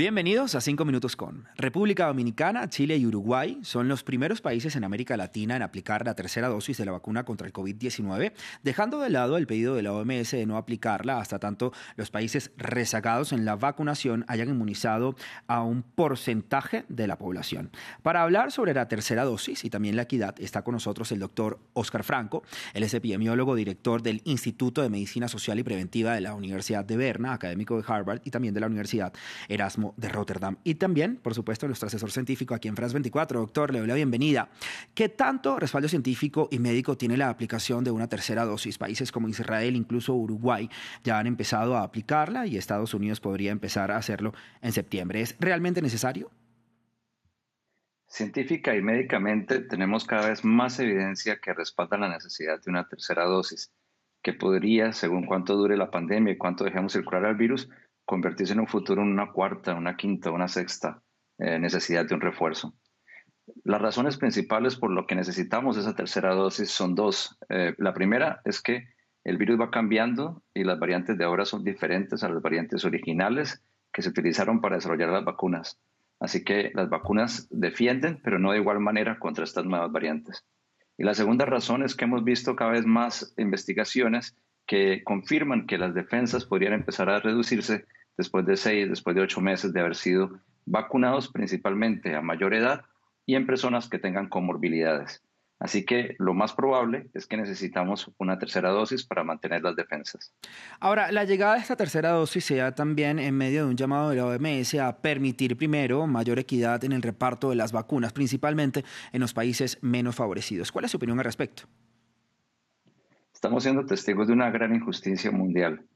Bienvenidos a 5 Minutos con. República Dominicana, Chile y Uruguay son los primeros países en América Latina en aplicar la tercera dosis de la vacuna contra el COVID-19, dejando de lado el pedido de la OMS de no aplicarla hasta tanto los países rezagados en la vacunación hayan inmunizado a un porcentaje de la población. Para hablar sobre la tercera dosis y también la equidad, está con nosotros el doctor Oscar Franco. Él es epidemiólogo, director del Instituto de Medicina Social y Preventiva de la Universidad de Berna, académico de Harvard y también de la Universidad De Rotterdam. Y también, por supuesto, nuestro asesor científico aquí en France 24, doctor, le doy la bienvenida. ¿Qué tanto respaldo científico y médico tiene la aplicación de una tercera dosis? Países como Israel, incluso Uruguay, ya han empezado a aplicarla y Estados Unidos podría empezar a hacerlo en septiembre. ¿Es realmente necesario? Científica y médicamente tenemos cada vez más evidencia que respalda la necesidad de una tercera dosis, que podría, según cuánto dure la pandemia y cuánto dejemos circular el virus, convertirse en un futuro en una cuarta, una quinta, una sexta eh, necesidad de un refuerzo. Las razones principales por lo que necesitamos esa tercera dosis son dos. Eh, la primera es que el virus va cambiando y las variantes de ahora son diferentes a las variantes originales que se utilizaron para desarrollar las vacunas. Así que las vacunas defienden, pero no de igual manera contra estas nuevas variantes. Y la segunda razón es que hemos visto cada vez más investigaciones que confirman que las defensas podrían empezar a reducirse después de seis, después de ocho meses de haber sido vacunados principalmente a mayor edad y en personas que tengan comorbilidades. Así que lo más probable es que necesitamos una tercera dosis para mantener las defensas. Ahora, la llegada de esta tercera dosis se da también en medio de un llamado de la OMS a permitir primero mayor equidad en el reparto de las vacunas, principalmente en los países menos favorecidos. ¿Cuál es su opinión al respecto? Estamos siendo testigos de una gran injusticia mundial.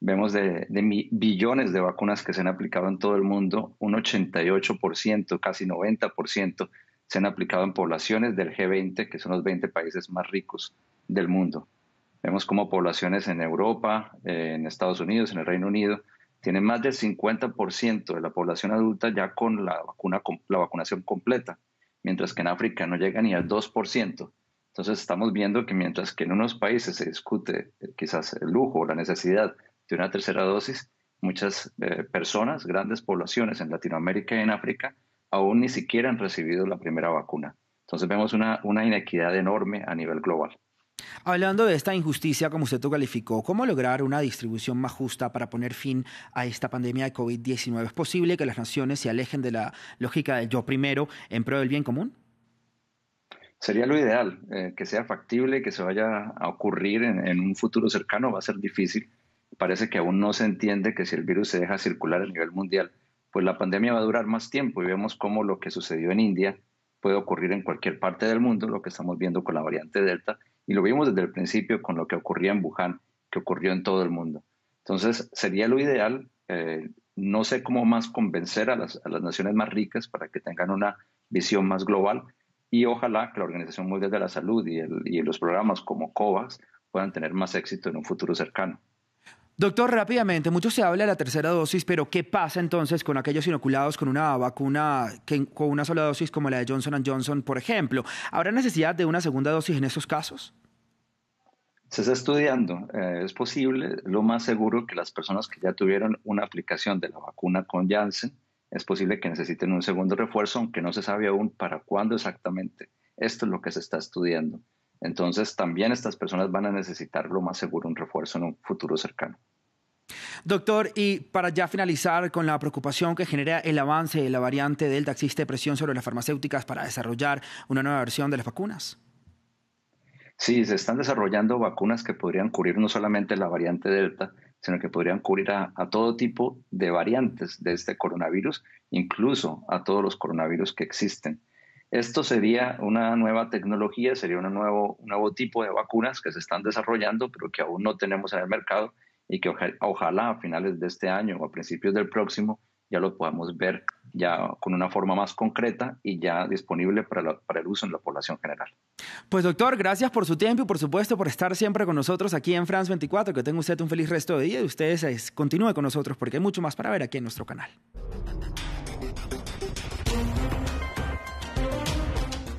Vemos de, billones de vacunas que se han aplicado en todo el mundo, un 88%, casi 90% se han aplicado en poblaciones del G20, que son los 20 países más ricos del mundo. Vemos como poblaciones en Europa, en Estados Unidos, en el Reino Unido, tienen más del 50% de la población adulta ya con la, vacuna, la vacunación completa, mientras que en África no llega ni al 2%. Entonces estamos viendo que mientras que en unos países se discute eh, quizás el lujo o la necesidad de una tercera dosis, muchas eh, personas, grandes poblaciones en Latinoamérica y en África, aún ni siquiera han recibido la primera vacuna. Entonces vemos una, una inequidad enorme a nivel global. Hablando de esta injusticia, como usted lo calificó, ¿cómo lograr una distribución más justa para poner fin a esta pandemia de COVID-19? ¿Es posible que las naciones se alejen de la lógica del yo primero en pro del bien común? Sería lo ideal, eh, que sea factible, que se vaya a ocurrir en, un futuro cercano, va a ser difícil, parece que aún no se entiende que si el virus se deja circular a nivel mundial, pues la pandemia va a durar más tiempo y vemos cómo lo que sucedió en India puede ocurrir en cualquier parte del mundo, lo que estamos viendo con la variante Delta, y lo vimos desde el principio con lo que ocurría en Wuhan, que ocurrió en todo el mundo. Entonces, sería lo ideal, eh, no sé cómo más convencer a las, naciones más ricas para que tengan una visión más global y ojalá que la Organización Mundial de la Salud y, y los programas como COVAX puedan tener más éxito en un futuro cercano. Doctor, rápidamente, mucho se habla de la tercera dosis, pero ¿qué pasa entonces con aquellos inoculados con una vacuna con una sola dosis como la de Johnson Johnson, por ejemplo? ¿Habrá necesidad de una segunda dosis en esos casos? Se está estudiando. Eh, es posible, lo más seguro, que las personas que ya tuvieron una aplicación de la vacuna con Janssen, es posible que necesiten un segundo refuerzo, aunque no se sabe aún para cuándo exactamente. Esto es lo que se está estudiando. Entonces, también estas personas van a necesitar lo más seguro un refuerzo en un futuro cercano. Doctor, y para ya finalizar con la preocupación que genera el avance de la variante Delta, ¿existe presión sobre las farmacéuticas para desarrollar una nueva versión de las vacunas? Sí, se están desarrollando vacunas que podrían cubrir no solamente la variante Delta, sino que podrían cubrir a, todo tipo de variantes de este coronavirus, incluso a todos los coronavirus que existen. Esto sería una nueva tecnología, sería un nuevo, un nuevo tipo de vacunas que se están desarrollando, pero que aún no tenemos en el mercado y que ojalá, a finales de este año o a principios del próximo ya lo podamos ver ya con una forma más concreta y ya disponible para, el uso en la población general. Pues doctor, gracias por su tiempo y por supuesto por estar siempre con nosotros aquí en France 24. Que tenga usted un feliz resto de día y ustedes continúe con nosotros porque hay mucho más para ver aquí en nuestro canal.